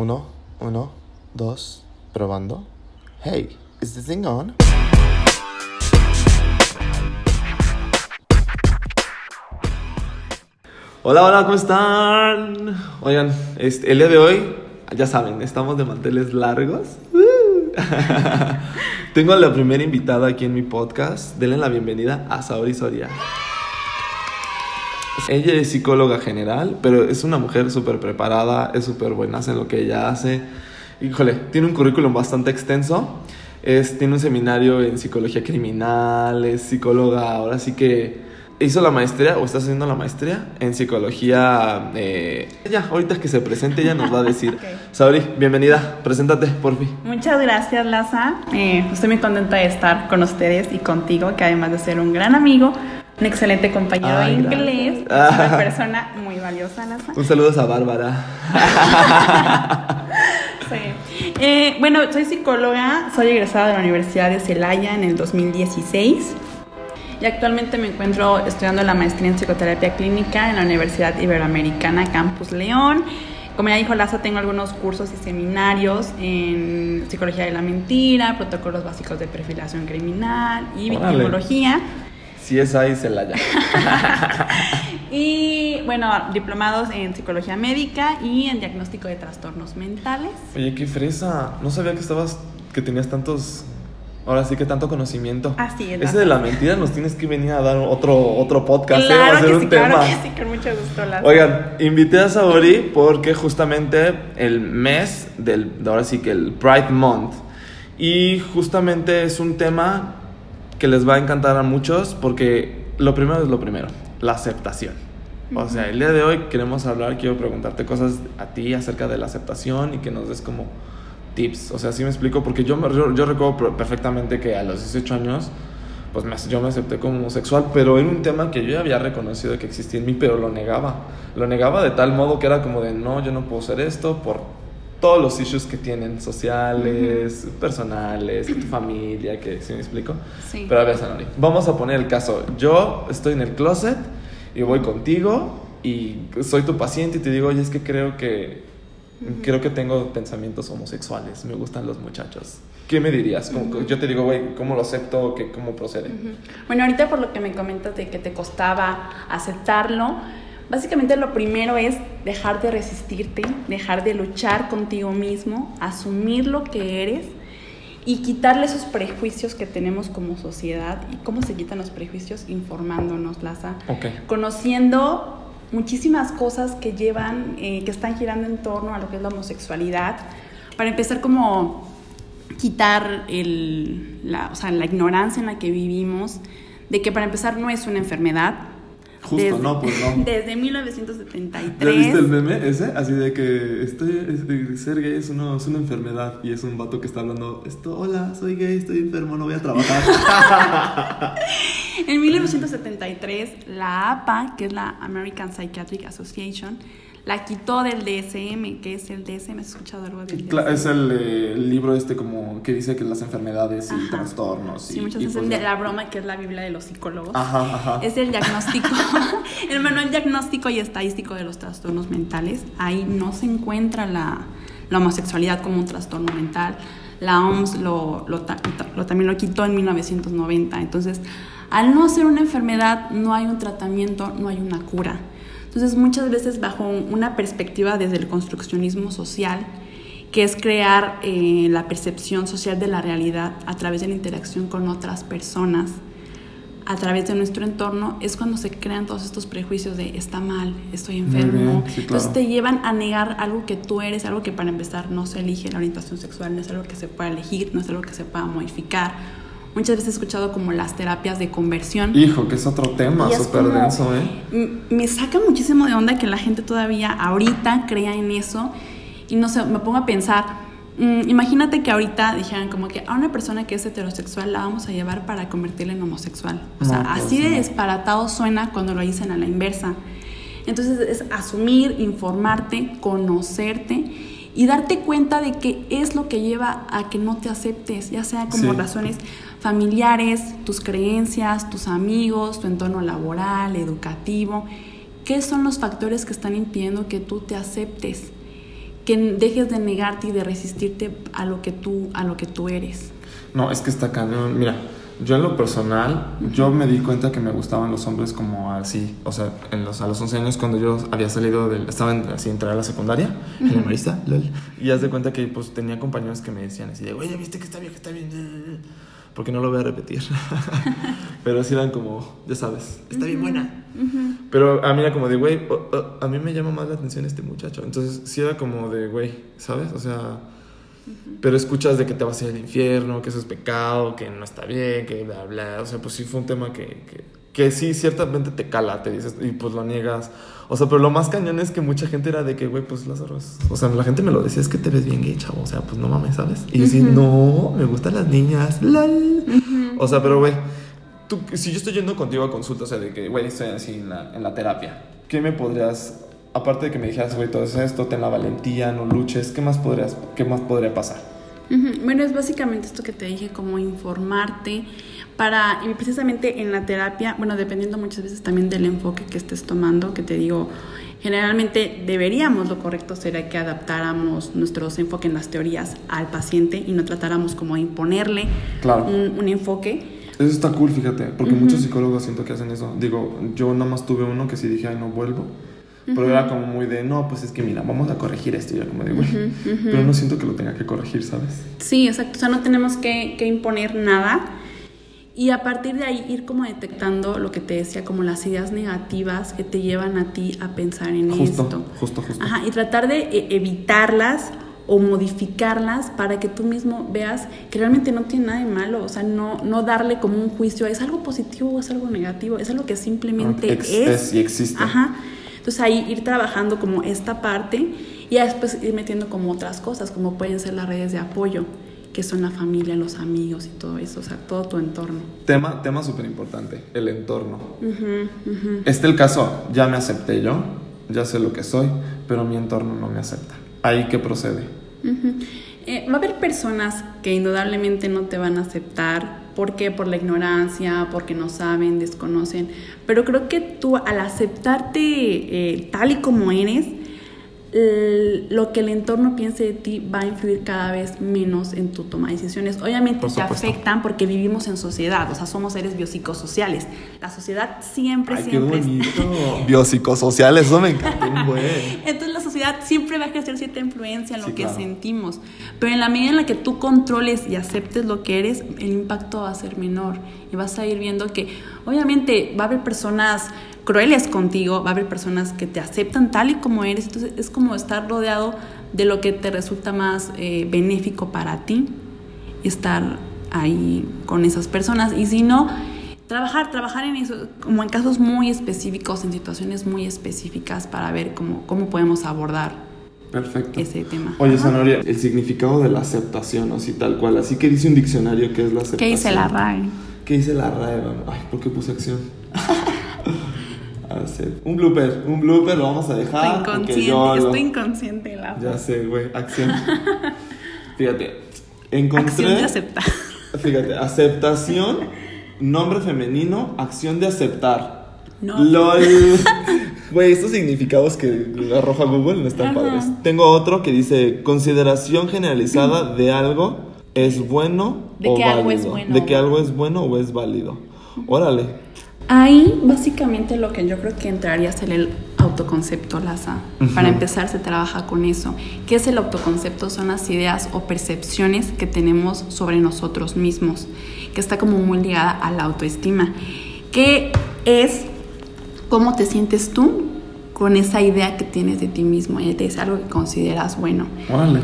Uno, uno, dos, probando. Hey, is this thing on? Hola, hola, ¿cómo están? Oigan, este, el día de hoy, ya saben, estamos de manteles largos. Tengo a la primera invitada aquí en mi podcast. Denle la bienvenida a Saori Soria. Ella es psicóloga general, pero es una mujer súper preparada, es súper buena en lo que ella hace. Híjole, tiene un currículum bastante extenso. Es, tiene un seminario en psicología criminal, es psicóloga, ahora sí que hizo la maestría o está haciendo la maestría en psicología. Eh, ya, ahorita que se presente, ella nos va a decir. Ok. Sabri, bienvenida, preséntate, por fin. Muchas gracias, Laza. Eh, estoy muy contenta de estar con ustedes y contigo, que además de ser un gran amigo, un excelente compañero Ay, de inglés, es una persona muy valiosa, Laza. Un saludo a Bárbara. Sí. Eh, bueno, soy psicóloga, soy egresada de la Universidad de Celaya en el 2016 y actualmente me encuentro estudiando la maestría en psicoterapia clínica en la Universidad Iberoamericana Campus León. Como ya dijo Laza, tengo algunos cursos y seminarios en psicología de la mentira, protocolos básicos de perfilación criminal y Órale. victimología. Si es ahí, se la llama. Y bueno, diplomados en psicología médica y en diagnóstico de trastornos mentales. Oye, qué fresa. No sabía que estabas, que tenías tantos, ahora sí que tanto conocimiento. Así es. Ese de la mentira nos tienes que venir a dar otro, otro podcast, ¿eh? Va a Claro ser que un sí, tema. claro que sí, con mucho gusto. Lazo. Oigan, invité a Saori porque justamente el mes del, de ahora sí que el Pride Month. Y justamente es un tema que les va a encantar a muchos porque lo primero es lo primero, la aceptación. O sea, el día de hoy queremos hablar, quiero preguntarte cosas a ti acerca de la aceptación y que nos des como tips. O sea, sí me explico, porque yo, yo, recuerdo per- perfectamente que a los 18 años, pues me, yo me acepté como homosexual, pero era un tema que yo ya había reconocido que existía en mí, pero lo negaba. Lo negaba de tal modo que era como de, no, yo no puedo ser esto por todos los issues que tienen, sociales, personales, tu familia, que ¿sí me explico? Sí. Pero a ver, Sanori, vamos a poner el caso. Yo estoy en el closet y voy contigo y soy tu paciente y te digo, oye, es que creo que creo que tengo pensamientos homosexuales, me gustan los muchachos. ¿Qué me dirías? Como- Yo te digo, güey, ¿cómo lo acepto? ¿Qué, ¿Cómo procede? Bueno, ahorita por lo que me comentas de que te costaba aceptarlo, básicamente lo primero es dejar de resistirte, dejar de luchar contigo mismo, asumir lo que eres y quitarle esos prejuicios que tenemos como sociedad. ¿Y cómo se quitan los prejuicios? Informándonos, Laza. Ok. conociendo muchísimas cosas que llevan, eh, que están girando en torno a lo que es la homosexualidad. Para empezar, como quitar el, la, o sea, la ignorancia en la que vivimos, de que para empezar no es una enfermedad. Justo, no, pues no. Desde ¿Ya 1973. viste el meme ese? Así de que estoy, es de- ser gay es, uno, es una enfermedad y es un vato que está hablando, esto, hola, soy gay, estoy enfermo, no voy a trabajar. En 1973, la APA, que es la American Psychiatric Association, la quitó del DSM, que es el DSM. ¿Has escuchado algo del DSM? Es el, eh, el libro este como que dice que las enfermedades y Ajá. trastornos. Sí, y, muchas veces pues, de la broma que es la Biblia de los psicólogos. Ajá, ajá. Es el diagnóstico, el manual diagnóstico y estadístico de los trastornos mentales. Ahí no se encuentra la, la homosexualidad como un trastorno mental. La OMS lo, lo lo- también lo quitó en 1990. Entonces, al no ser una enfermedad, no hay un tratamiento, no hay una cura. Entonces, muchas veces bajo una perspectiva desde el construccionismo social, que es crear eh, la percepción social de la realidad a través de la interacción con otras personas, a través de nuestro entorno, es cuando se crean todos estos prejuicios de está mal, estoy enfermo. bien, sí, claro. Entonces te llevan a negar algo que tú eres, algo que para empezar no se elige, la orientación sexual no es algo que se pueda elegir, no es algo que se pueda modificar. Muchas veces he escuchado como las terapias de conversión. Hijo, que es otro tema súper denso, ¿eh? Me saca muchísimo de onda que la gente todavía ahorita crea en eso y no sé, me pongo a pensar, mm, imagínate que ahorita dijeran como que a una persona que es heterosexual la vamos a llevar para convertirla en homosexual. O sea, No, pues así de disparatado suena cuando lo dicen a la inversa. Entonces es asumir, informarte, conocerte y darte cuenta de qué es lo que lleva a que no te aceptes, ya sea como Sí. razones familiares, tus creencias, tus amigos, tu entorno laboral, educativo. ¿Qué son los factores que están impidiendo que tú te aceptes? que dejes de negarte y de resistirte a lo que tú, a lo que tú eres. No, es que está cañón. Mira, yo en lo personal, yo me di cuenta que me gustaban los hombres como así. O sea, en los, a los 11 años cuando yo había salido del... Estaba en, así, entrar a la secundaria, en el marista, lol. Y haz de cuenta que pues tenía compañeros que me decían así de, güey, ya viste que está bien, que está bien. Porque no lo voy a repetir. Pero sí eran como, ya sabes, está bien buena. Pero a mí era como de, güey, oh, oh, a mí me llama más la atención este muchacho. Entonces sí era como de, güey, ¿sabes? O sea pero escuchas de que te vas a ir al infierno, que eso es pecado, que no está bien, que bla, bla. O sea, pues sí fue un tema que, que, que, sí, ciertamente te cala, te dices, y pues lo niegas. O sea, pero lo más cañón es que mucha gente era de que, güey, pues Lázaro O sea, la gente me lo decía, es que te ves bien gay, chavo. O sea, pues no mames, ¿sabes? Y yo decía, no, me gustan las niñas. Lal. O sea, pero, güey, tú, si yo estoy yendo contigo a consulta, o sea, de que, güey, estoy así en la, en la terapia, ¿qué me podrías aparte de que me dijeras, güey, todo esto, ten la valentía, no luches, ¿qué más, podrías, qué más podría pasar? Bueno, es básicamente esto que te dije, como informarte para, y precisamente en la terapia, bueno, dependiendo muchas veces también del enfoque que estés tomando, que te digo, generalmente deberíamos, lo correcto sería que adaptáramos nuestros enfoques en las teorías al paciente y no tratáramos como de imponerle un, enfoque. Eso está cool, fíjate, porque muchos psicólogos siento que hacen eso. Digo, yo nada más tuve uno que sí dije, ay, no vuelvo pero era como muy de, no, pues es que mira, vamos a corregir esto. Y yo como de, güey, pero no siento que lo tenga que corregir, ¿sabes? Sí, exacto. O sea, no tenemos que, que, imponer nada. Y a partir de ahí ir como detectando lo que te decía, como las ideas negativas que te llevan a ti a pensar en esto. Justo, justo. Ajá, y tratar de e, evitarlas o modificarlas para que tú mismo veas que realmente no tiene nada de malo, o sea, no, no darle como un juicio, es algo positivo o es algo negativo, es algo que simplemente es. Es y existe. Ajá. Entonces ahí ir trabajando como esta parte y después ir metiendo como otras cosas, como pueden ser las redes de apoyo, que son la familia, los amigos y todo eso, o sea, todo tu entorno. Tema, tema súper importante, el entorno. Este el caso, ya me acepté yo, ya sé lo que soy, pero mi entorno no me acepta. Ahí que procede. Eh, va a haber personas que indudablemente no te van a aceptar ¿Por qué? Por la ignorancia, porque no saben, desconocen. Pero creo que tú al aceptarte eh, tal y como eres, lo que el entorno piense de ti va a influir cada vez menos en tu toma de decisiones. Obviamente te afectan porque vivimos en sociedad, o sea, somos seres biopsicosociales. La sociedad siempre, Ay, siempre... Qué bonito. biopsicosociales, eso me encanta Entonces siempre va a ejercer cierta influencia en lo que sentimos, pero en la medida en la que tú controles y aceptes lo que eres, el impacto va a ser menor y vas a ir viendo que obviamente va a haber personas crueles contigo, va a haber personas que te aceptan tal y como eres, entonces es como estar rodeado de lo que te resulta más eh, benéfico para ti, estar ahí con esas personas. Y si no, trabajar, trabajar en eso, como en casos muy específicos, en situaciones muy específicas para ver cómo, cómo podemos abordar Perfecto. ese tema. Oye, Zanoria, el significado de la aceptación, así tal cual, así que dice un diccionario que es la aceptación. ¿Qué dice la RAE? ¿Qué dice la RAE? Ay, ¿por qué puse acción? Un blooper, un blooper lo vamos a dejar. Estoy inconsciente, estoy inconsciente la Ya sé, güey, acción. Fíjate, encontré. Acción de aceptar. Fíjate, aceptación, nombre femenino, acción de aceptar. No. LOL. Güey, estos significados que arroja Google no están padres. Tengo otro que dice consideración generalizada de algo es bueno de o que válido. Algo es bueno. De que algo es bueno o es válido. Órale. Ahí básicamente lo que yo creo que entraría es el autoconcepto, Laza. Para empezar se trabaja con eso. ¿Qué es el autoconcepto? Son las ideas o percepciones que tenemos sobre nosotros mismos, que está como muy ligada a la autoestima. ¿Qué es cómo te sientes tú con esa idea que tienes de ti mismo y es algo que consideras bueno.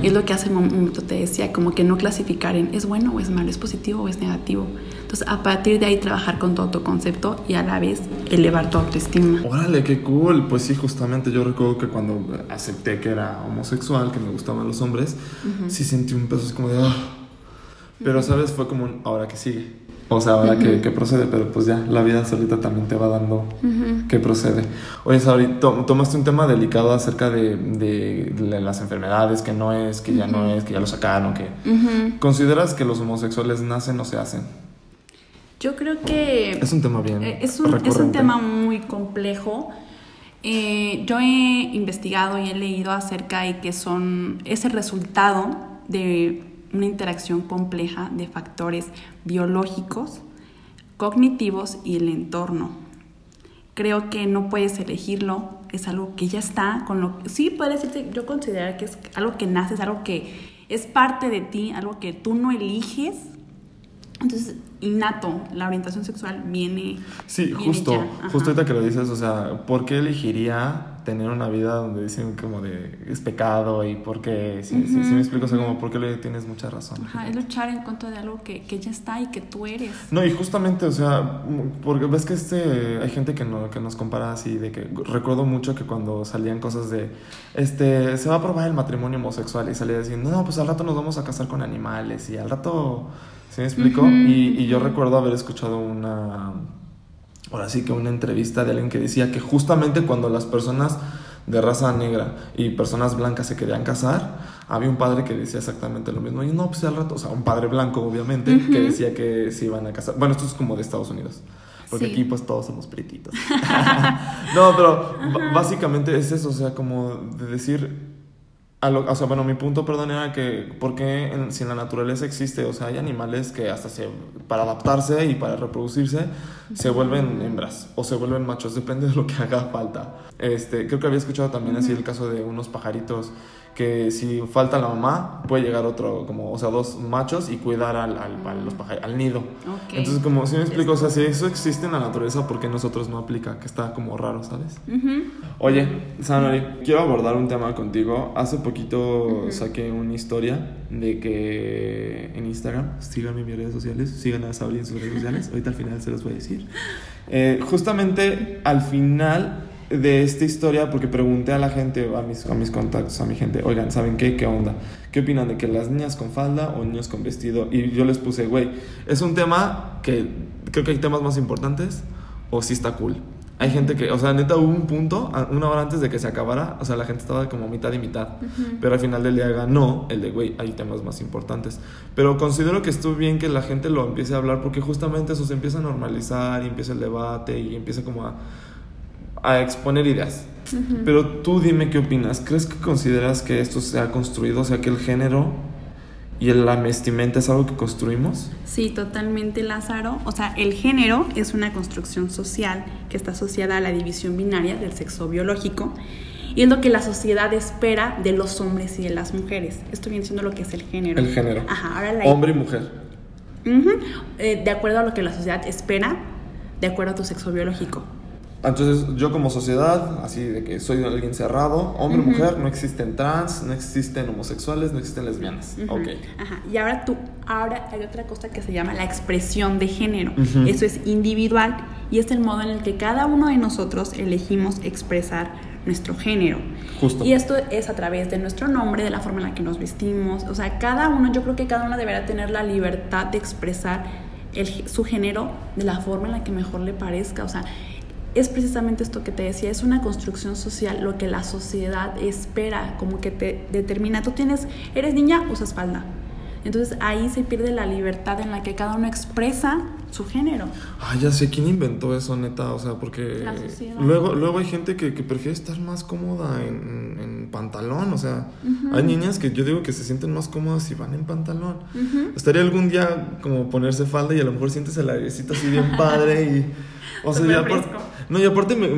Es lo que hace un momento te decía, como que no clasificar en es bueno o es malo, es positivo o es negativo. Entonces, a partir de ahí trabajar con tu autoconcepto y a la vez elevar tu autoestima. Órale, qué cool. Pues sí, justamente yo recuerdo que cuando acepté que era homosexual, que me gustaban los hombres, sí sentí un peso así como de... Ah". Pero, ¿sabes? Fue como un, ahora que sigue. O sea, ahora que, procede, pero pues ya, la vida solita también te va dando que procede. Oye, Sauri, tomaste un tema delicado acerca de, de, las enfermedades, que no es, que ya no es, que ya lo sacaron, que... ¿Consideras que los homosexuales nacen o se hacen? Yo creo que... Es un tema bien. Eh, es un, es un tema muy complejo Eh, yo he investigado y he leído acerca de que son ese resultado de una interacción compleja de factores biológicos, cognitivos y el entorno. Creo que no puedes elegirlo, es algo que ya está, con lo sí puede decirte, yo considero que es algo que nace, es algo que es parte de ti, algo que tú no eliges. Entonces, innato, la orientación sexual viene. Sí, justo, justo ahorita que lo dices, o sea, ¿por qué elegiría tener una vida donde dicen como de es pecado y por qué, si, me explico, o sea, como por qué le tienes mucha razón. Ajá, es luchar en contra de algo que, que, ya está y que tú eres. No, y justamente, o sea, porque ves que este, hay gente que, no, que nos compara así, de que recuerdo mucho que cuando salían cosas de, este, se va a probar el matrimonio homosexual y salía diciendo, no, pues al rato nos vamos a casar con animales y al rato, ¿se me explico? y, y yo recuerdo haber escuchado una ahora sí que una entrevista de alguien que decía que justamente cuando las personas de raza negra y personas blancas se querían casar, había un padre que decía exactamente lo mismo. Y no, pues al rato, o sea, un padre blanco, obviamente, que decía que se iban a casar. Bueno, esto es como de Estados Unidos. Porque aquí pues todos somos pretitos. no, pero básicamente es eso, o sea, como de decir, o sea, bueno, mi punto, perdón, era que, ¿por qué si en la naturaleza existe? O sea, hay animales que hasta se, para adaptarse y para reproducirse, se vuelven hembras o se vuelven machos, depende de lo que haga falta. Este, creo que había escuchado también así el caso de unos pajaritos que si falta la mamá, puede llegar otro, como, o sea, dos machos y cuidar al, al, los al nido. Entonces, como, si me explico, o sea, si eso existe en la naturaleza, ¿por qué nosotros no aplica? Que está como raro, ¿sabes? Oye, Sanori, quiero abordar un tema contigo. Hace poquito saqué una historia de que en Instagram, síganme en mis redes sociales, sigan a Sabri en sus redes sociales, ahorita al final se los voy a decir. Eh, justamente al final de esta historia porque pregunté a la gente, a mis, a mis contactos, a mi gente, oigan, ¿saben qué? ¿Qué onda? ¿Qué opinan de que las niñas con falda o niños con vestido? Y yo les puse, güey, es un tema que creo que hay temas más importantes o sí está cool. Hay gente que, o sea, neta hubo un punto, una hora antes de que se acabara, o sea, la gente estaba como mitad y mitad, pero al final del día ganó el de, güey, hay temas más importantes. Pero considero que estuvo bien que la gente lo empiece a hablar porque justamente eso se empieza a normalizar y empieza el debate y empieza como a a exponer ideas. Pero tú dime qué opinas. ¿Crees que consideras que esto se ha construido? O sea, que el género y la vestimenta es algo que construimos? Sí, totalmente, Lázaro. O sea, el género es una construcción social que está asociada a la división binaria del sexo biológico y es lo que la sociedad espera de los hombres y de las mujeres. Esto viene siendo lo que es el género. El género. Ajá, ahora la... Hombre y mujer. Eh, de acuerdo a lo que la sociedad espera, de acuerdo a tu sexo biológico. Entonces yo como sociedad, así de que soy alguien cerrado, hombre, mujer, no existen trans, no existen homosexuales, no existen lesbianas. Ok. Ajá. Y ahora tú, ahora hay otra cosa que se llama la expresión de género. Eso es individual y es el modo en el que cada uno de nosotros elegimos expresar nuestro género. Justo. Y esto es a través de nuestro nombre, de la forma en la que nos vestimos. O sea, cada uno, yo creo que cada uno deberá tener la libertad de expresar el, su género de la forma en la que mejor le parezca. O sea, es precisamente esto que te decía, es una construcción social, lo que la sociedad espera, como que te determina, tú tienes, eres niña, usas falda. Entonces ahí se pierde la libertad en la que cada uno expresa su género. Ah, ya sé, ¿quién inventó eso, neta? O sea, porque luego, luego hay gente que, prefiere estar más cómoda en, pantalón, o sea, hay niñas que yo digo que se sienten más cómodas si van en pantalón. Estaría algún día como ponerse falda y a lo mejor sientes el airecito así bien padre y... O sea, ya no, y aparte me,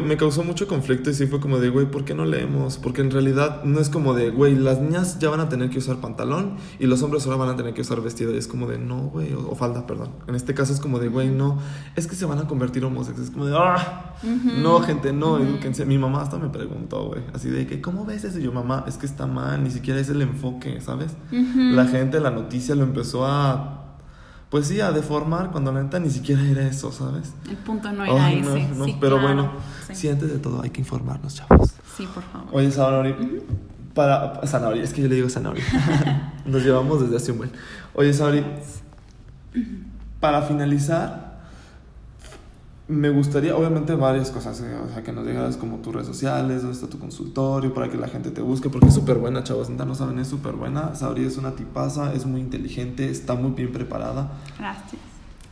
me, causó mucho conflicto y sí fue como de, güey, ¿por qué no leemos? Porque en realidad no es como de, güey, las niñas ya van a tener que usar pantalón y los hombres ahora van a tener que usar vestido. Y es como de, no, güey, o, falda, perdón. En este caso es como de, güey, no, es que se van a convertir homosexuales. Es como de, ah, no, gente, no, uh Mi mamá hasta me preguntó, güey, así de que, ¿cómo ves eso? Y yo, mamá, es que está mal, ni siquiera es el enfoque, ¿sabes? La gente, la noticia lo empezó a pues sí, a deformar cuando la neta ni siquiera era eso, ¿sabes? El punto no era ese. sí, pero bueno, sí. antes de todo hay que informarnos, chavos. Sí, por favor. Oye, Sanori, para... Sanori, es que yo le digo Sanori. Nos llevamos desde hace un buen. Oye, Sanori, para finalizar, me gustaría, obviamente, varias cosas, eh, o sea, que nos llegaras como tus redes sociales, donde está tu consultorio, para que la gente te busque, porque es súper buena, chavos, no saben, es súper buena. Sabri es una tipaza, es muy inteligente, está muy bien preparada. Gracias.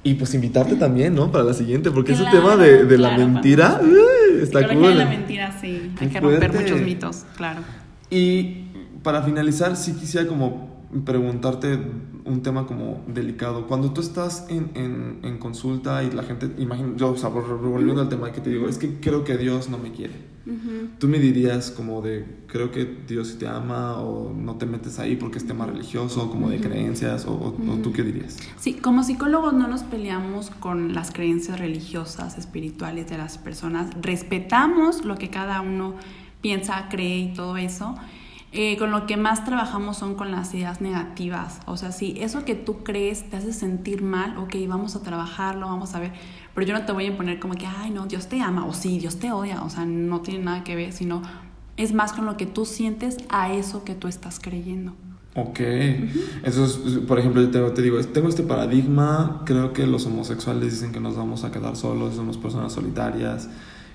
Y pues invitarte también, ¿no? Para la siguiente, porque ese tema de, de la mentira está cool. la mentira, sí. Hay que romper muchos mitos, claro. Y para finalizar, sí quisiera como preguntarte un tema como delicado. Cuando tú estás en, en, en consulta y la gente, imagino, yo, o sea, vol- volviendo al tema que te digo, es que creo que Dios no me quiere. Ujú. Tú me dirías como de, creo que Dios sí te ama o no te metes ahí porque es tema religioso, como de creencias, o, o- o tú qué dirías. Sí, como psicólogos no nos peleamos con las creencias religiosas, espirituales de las personas. Respetamos lo que cada uno piensa, cree y todo eso. Eh, con lo que más trabajamos son con las ideas negativas. O sea, si eso que tú crees te hace sentir mal, ok, vamos a trabajarlo, vamos a ver. Pero yo no te voy a imponer como que, ay, no, Dios te ama, o sí, Dios te odia. O sea, no tiene nada que ver, sino es más con lo que tú sientes a eso que tú estás creyendo. Ok, eso es, por ejemplo, yo te digo, tengo este paradigma, creo que los homosexuales dicen que nos vamos a quedar solos, somos personas solitarias,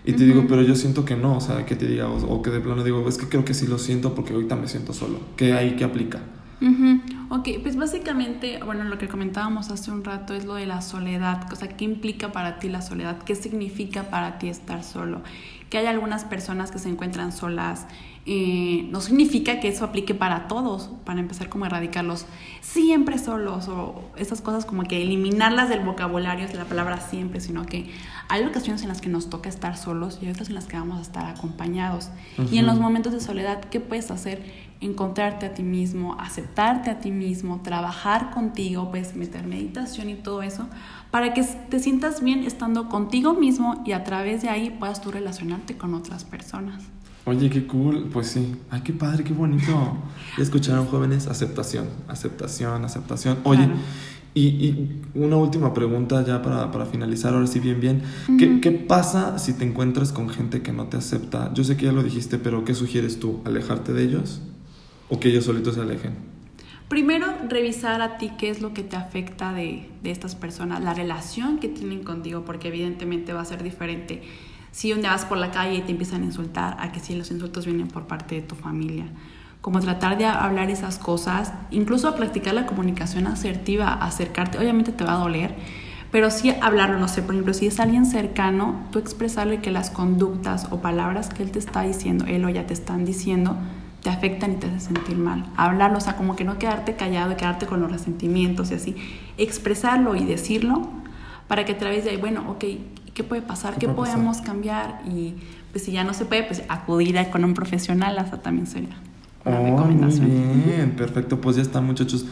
y te digo, pero yo siento que no, o sea, que te diga, o, o que de plano digo, es que creo que sí lo siento porque ahorita me siento solo, que ahí que aplica. Ujú. Ok, pues básicamente, bueno, lo que comentábamos hace un rato es lo de la soledad. O sea, ¿qué implica para ti la soledad? ¿Qué significa para ti estar solo? Que hay algunas personas que se encuentran solas. eh, no significa que eso aplique para todos, para empezar como a erradicarlos siempre solos o esas cosas como que eliminarlas del vocabulario es la palabra siempre, sino que hay ocasiones en las que nos toca estar solos y hay otras en las que vamos a estar acompañados. Y en los momentos de soledad, ¿qué puedes hacer? Encontrarte a ti mismo, aceptarte a ti mismo, trabajar contigo, puedes meter meditación y todo eso, para que te sientas bien estando contigo mismo y a través de ahí puedas tú relacionarte con otras personas. Oye, qué cool, pues sí, ay, qué padre, qué bonito. Escucharon jóvenes, aceptación, aceptación, aceptación. Oye, Claro. y, y una última pregunta ya para, para finalizar, ahora sí bien, bien. ¿Qué, Ujú. ¿Qué pasa si te encuentras con gente que no te acepta? Yo sé que ya lo dijiste, pero ¿qué sugieres tú? ¿Alejarte de ellos? ¿O que ellos solitos se alejen? Primero, revisar a ti qué es lo que te afecta de, de estas personas, la relación que tienen contigo, porque evidentemente va a ser diferente si un día vas por la calle y te empiezan a insultar, a que si los insultos vienen por parte de tu familia. Como tratar de hablar esas cosas, incluso practicar la comunicación asertiva, acercarte, obviamente te va a doler, pero sí hablarlo, no sé, por ejemplo, si es alguien cercano, tú expresarle que las conductas o palabras que él te está diciendo, él o ella te están diciendo, te afectan y te hacen sentir mal. Hablarlo, o sea, como que no quedarte callado y quedarte con los resentimientos y así. Expresarlo y decirlo para que a través de ahí, bueno, ok, ¿qué puede pasar? ¿Qué ¿Qué, puede pasar? podemos cambiar? Y pues si ya no se puede, pues acudir a- con un profesional, hasta también sería una Oh, muy recomendación. bien, perfecto. Pues ya está, muchachos.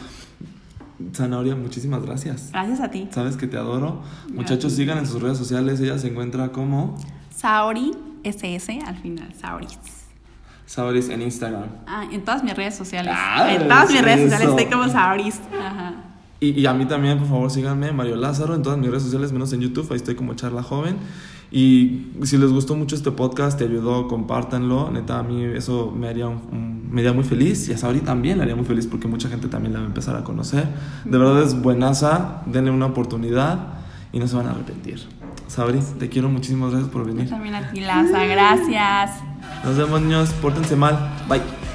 Zanahoria, muchísimas gracias. Gracias a ti. Sabes que te adoro. Muchachos, sigan en sus redes sociales. Ella se encuentra como Saori, SS al final, Saori. Sauris en Instagram. Ah, en todas mis redes sociales. Ah, en todas mis redes sociales estoy como Saoris. Ajá. Y, y a mí también, por favor, síganme, Mario Lázaro, en todas mis redes sociales, menos en YouTube, ahí estoy como Charla Joven. Y si les gustó mucho este podcast, te ayudó, compártanlo. Neta, a mí eso me haría, un- un- me haría muy feliz. Y a Sauri también le haría muy feliz porque mucha gente también la va a empezar a conocer. De verdad es buenaza, denle una oportunidad y no se van a arrepentir. Sauri, te quiero, muchísimas gracias por Yo venir. también a ti, Laza. Gracias. Nos vemos, niños, pórtense mal. Bye.